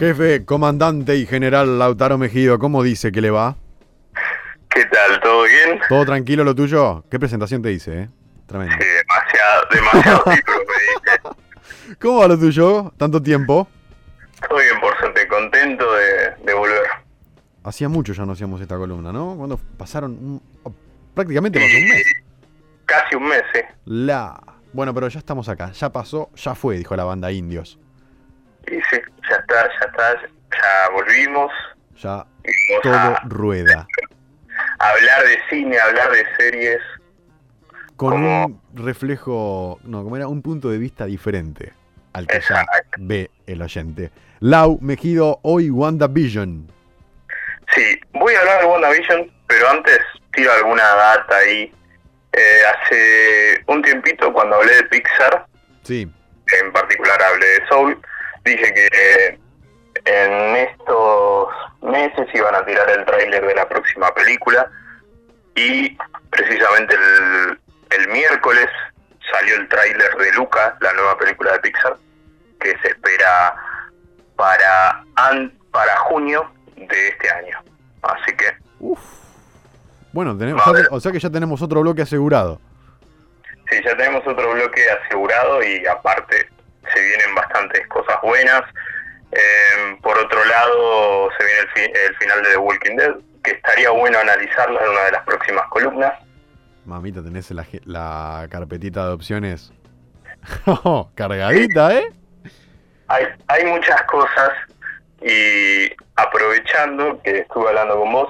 Jefe, comandante y general Lautaro Mejido, ¿cómo dice que le va? ¿Qué tal? ¿Todo bien? ¿Todo tranquilo lo tuyo? ¿Qué presentación te hice, eh? Tremendo. Sí, demasiado, demasiado título me diste. ¿Cómo va lo tuyo? ¿Tanto tiempo? Todo bien, por suerte, contento de, de volver. Hacía mucho ya no hacíamos esta columna, ¿no? Cuando pasaron un- prácticamente pasó un mes. Casi un mes, ¿eh? La. Bueno, pero ya estamos acá. Ya pasó, ya fue, dijo la banda Indios. Y sí, ya está, ya está, ya volvimos. Ya vamos todo a rueda. hablar de cine, hablar de series. Con Como- un reflejo, no, como era un punto de vista diferente al que ya ve el oyente. Lau Mejido, hoy WandaVision. Sí, voy a hablar de WandaVision, pero antes tiro alguna data ahí. Eh, hace un tiempito, cuando hablé de Pixar, Sí, en particular hablé de Soul, dije que en estos meses iban a tirar el tráiler de la próxima película y precisamente el, el miércoles salió el tráiler de Luca, la nueva película de Pixar, que se espera para, an- para junio de este año. Así que bueno, tenemos, ya o sea que ya tenemos otro bloque asegurado. Sí, ya tenemos otro bloque asegurado y aparte se vienen bastantes cosas buenas. Eh, por otro lado, se viene el, fi- el final de The Walking Dead, que estaría bueno analizarlo en una de las próximas columnas. Mamita, tenés la, la carpetita de opciones cargadita, ¿eh? Hay, hay muchas cosas y aprovechando que estuve hablando con vos,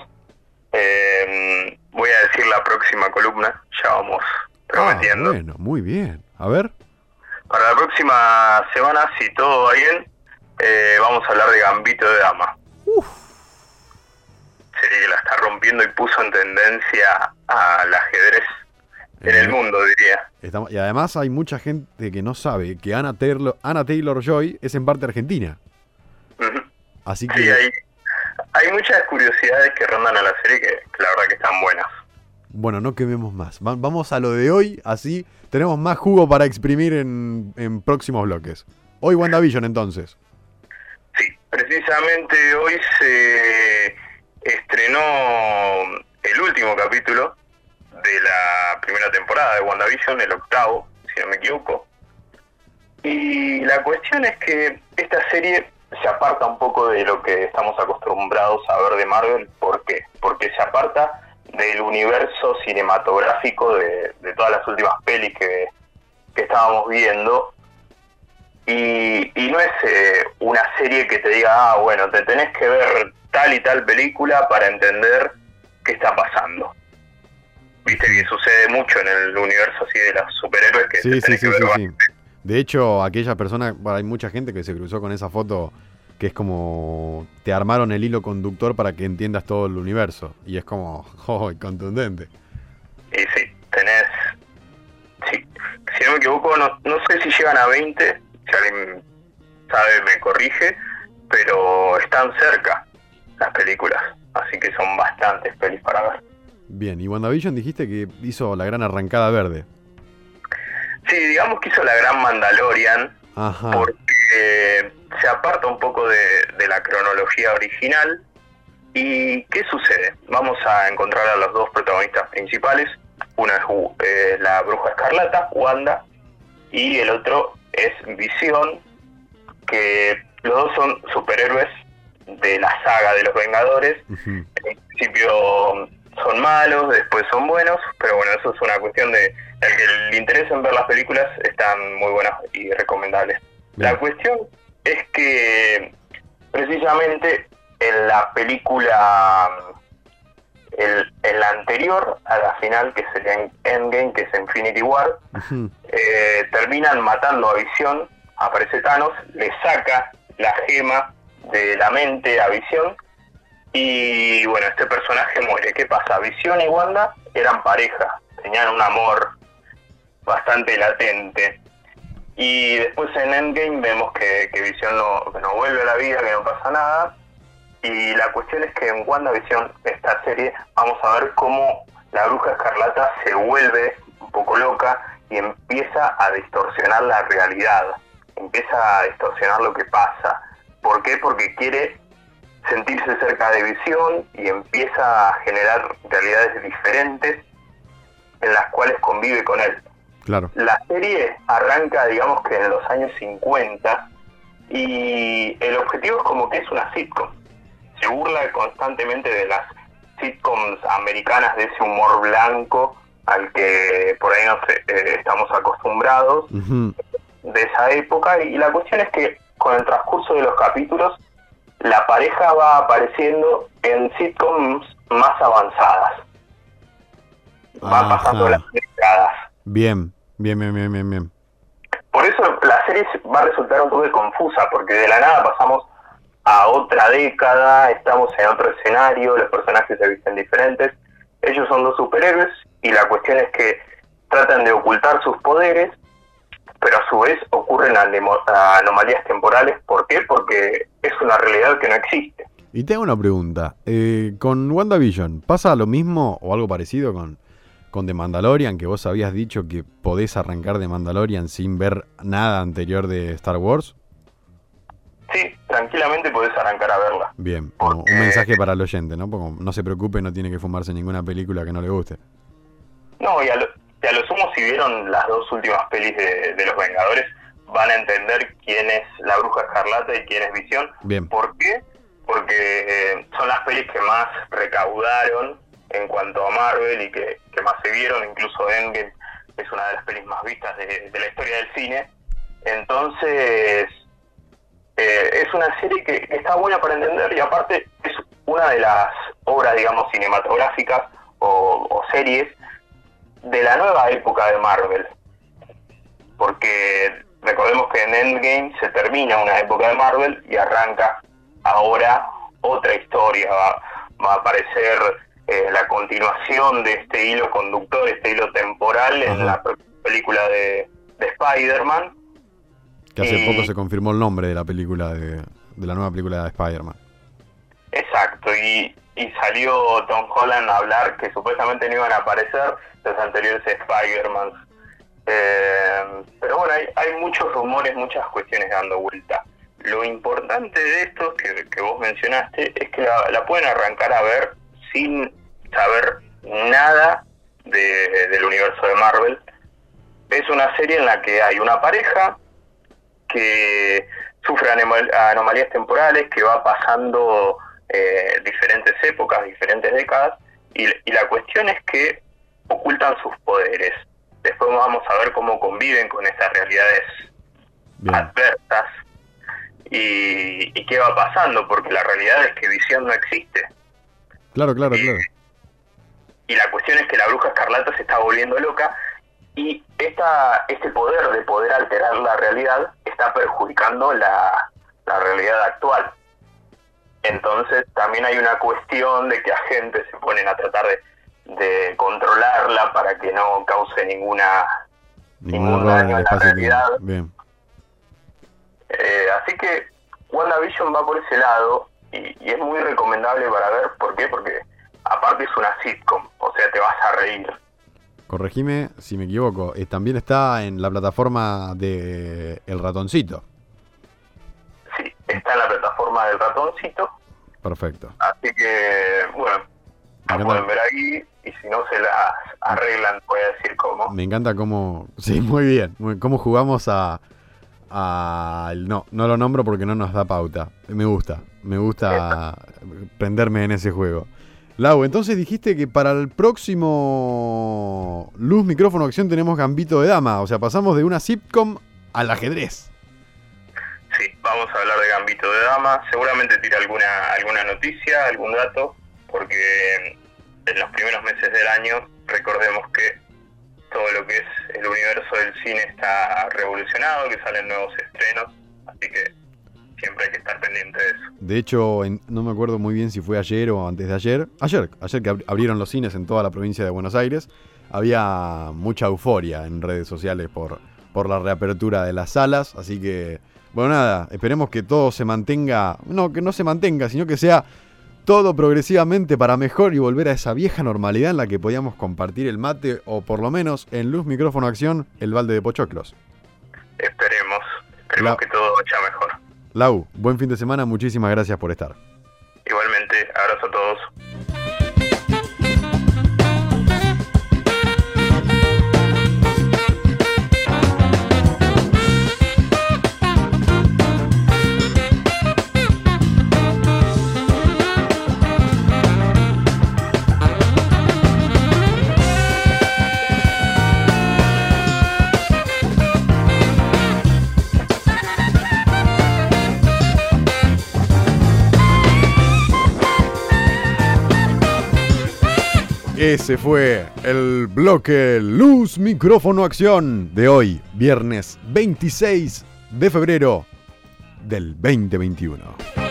eh, voy a decir la próxima columna, ya vamos prometiendo. Ah, bueno, muy bien. A ver. Para la próxima semana, si todo va bien, eh, vamos a hablar de Gambito de Dama. Serie que la está rompiendo y puso en tendencia al ajedrez en el Eh, mundo, diría. estamos- y además hay mucha gente que no sabe que Anna Taylor, Anna Taylor Joy es en parte argentina. Así que Sí, hay, hay muchas curiosidades que rondan a la serie que, que la verdad que están buenas. Bueno, no quememos más. Va- vamos a lo de hoy, así tenemos más jugo para exprimir en, en próximos bloques. Hoy WandaVision entonces. Sí, precisamente hoy se estrenó el último capítulo de la primera temporada de WandaVision, el octavo, si no me equivoco. Y la cuestión es que esta serie se aparta un poco de lo que estamos acostumbrados a ver de Marvel. ¿Por qué? Porque se aparta del universo cinematográfico de, de todas las últimas pelis que, que estábamos viendo y, y no es eh, una serie que te diga, ah, bueno, te tenés que ver tal y tal película para entender qué está pasando. Viste que sucede mucho en el universo así de los superhéroes que Sí, te sí, tenés sí, que sí, ver sí. De hecho, aquella persona, bueno, hay mucha gente que se cruzó con esa foto que es como te armaron el hilo conductor para que entiendas todo el universo. Y es como, oh, contundente. Y sí, tenés. Sí, si no me equivoco, no, no sé si llegan a 20, si alguien sabe me corrige, pero están cerca las películas, así que son bastantes pelis para ver. Bien, y WandaVision dijiste que hizo la gran arrancada verde. Sí, digamos que hizo la gran Mandalorian, Ajá. porque se aparta un poco de, de la cronología original. ¿Y qué sucede? Vamos a encontrar a los dos protagonistas principales. Una es eh, la bruja escarlata, Wanda, y el otro es Visión, que los dos son superhéroes de la saga de los Vengadores. Ujú. En principio son malos, después son buenos, pero bueno, eso es una cuestión de el que le interesa en ver las películas, están muy buenas y recomendables. La cuestión es que precisamente en la película, el, en la anterior a la final, que sería en Endgame, que es Infinity War, eh, terminan matando a Visión, aparece Thanos, le saca la gema de la mente a Visión y bueno, este personaje muere. ¿Qué pasa? Visión y Wanda eran pareja, tenían un amor bastante latente. Y después en Endgame vemos que, Visión no vuelve a la vida, que no pasa nada. Y la cuestión es que en WandaVision, esta serie, vamos a ver cómo la bruja escarlata se vuelve un poco loca y empieza a distorsionar la realidad, empieza a distorsionar lo que pasa. ¿Por qué? Porque quiere sentirse cerca de Visión y empieza a generar realidades diferentes en las cuales convive con él. Claro. La serie arranca, digamos que en los años 50 y el objetivo es como que es una sitcom. Se burla constantemente de las sitcoms americanas, de ese humor blanco al que por ahí no eh, estamos acostumbrados de esa época. Y la cuestión es que con el transcurso de los capítulos, la pareja va apareciendo en sitcoms más avanzadas. Va pasando las décadas. Bien, bien, bien, bien, bien, bien. Por eso la serie va a resultar un poco confusa, porque de la nada pasamos a otra década, estamos en otro escenario, los personajes se visten diferentes. Ellos son dos superhéroes y la cuestión es que tratan de ocultar sus poderes, pero a su vez ocurren anomalías temporales. ¿Por qué? Porque es una realidad que no existe. Y te hago una pregunta. Eh, con WandaVision, ¿pasa lo mismo o algo parecido con, con The Mandalorian? Que vos habías dicho que podés arrancar de Mandalorian sin ver nada anterior de Star Wars. Sí, tranquilamente podés arrancar a verla. Bien, un mensaje para el oyente, ¿no? Porque no se preocupe, no tiene que fumarse ninguna película que no le guste. No, y a lo, sumo si vieron las dos últimas pelis de, Los Vengadores, van a entender quién es la Bruja Escarlata y quién es Visión. Bien. ¿Por qué? Porque eh, son las pelis que más recaudaron en cuanto a Marvel y que, más se vieron, incluso Endgame es una de las pelis más vistas de la historia del cine. Entonces, eh, es una serie que está buena para entender y aparte es una de las obras, digamos, cinematográficas o, series de la nueva época de Marvel. Porque recordemos que en Endgame se termina una época de Marvel y arranca ahora otra historia. Va, a aparecer eh, la continuación de este hilo conductor, este hilo temporal en la película de, de Spider-Man que hace poco se confirmó el nombre de la película, de, la nueva película de Spider-Man. Exacto, y, salió Tom Holland a hablar que supuestamente no iban a aparecer los anteriores Spider-Man. Eh, pero bueno, hay, muchos rumores, muchas cuestiones dando vuelta. Lo importante de esto que, que vos mencionaste es que la, pueden arrancar a ver sin saber nada del universo de Marvel. Es una serie en la que hay una pareja que sufre anomalías temporales, que va pasando eh, diferentes épocas, diferentes décadas, y, la cuestión es que ocultan sus poderes. Después vamos a ver cómo conviven con esas realidades adversas y, qué va pasando, porque la realidad es que visión no existe. Claro, claro, claro. Y la cuestión es que la bruja escarlata se está volviendo loca y esta, este poder de poder alterar la realidad está perjudicando la, realidad actual. Entonces también hay una cuestión de que agentes se ponen a tratar de, controlarla para que no cause ninguna, ningún daño en la realidad. Eh, así que WandaVision va por ese lado y, y, es muy recomendable para ver. ¿Por qué? Porque aparte es una sitcom, o sea, te vas a reír corregime si me equivoco, eh, también está en la plataforma de El Ratoncito. Sí, está en la plataforma del Ratoncito. Perfecto. Así que, bueno, la pueden ver ahí y si no se las arreglan, voy a decir cómo. Me encanta cómo, sí, muy bien, cómo jugamos a, a... No, no lo nombro porque no nos da pauta. Me gusta, me gusta prenderme en ese juego. Lau, entonces dijiste que para el próximo Luz Micrófono Acción tenemos Gambito de Dama, o sea, pasamos de una sitcom al ajedrez. Sí, vamos a hablar de Gambito de Dama, seguramente tira alguna, alguna noticia, algún dato, porque en los primeros meses del año recordemos que todo lo que es el universo del cine está revolucionado, que salen nuevos estrenos, así que siempre hay que estar pendiente de eso. De hecho, no me acuerdo muy bien si fue ayer o antes de ayer. Ayer, ayer que abrieron los cines en toda la provincia de Buenos Aires, había mucha euforia en redes sociales por, por la reapertura de las salas. Así que, bueno, nada, esperemos que todo se mantenga, no, que no se mantenga, sino que sea todo progresivamente para mejor y volver a esa vieja normalidad en la que podíamos compartir el mate o por lo menos en luz micrófono acción el balde de pochoclos. Esperemos, esperemos que todo vaya mejor. Lau, buen fin de semana, muchísimas gracias por estar. Igualmente, abrazo Ese fue el bloque Luz Micrófono Acción de hoy, viernes 26 de febrero del 2021.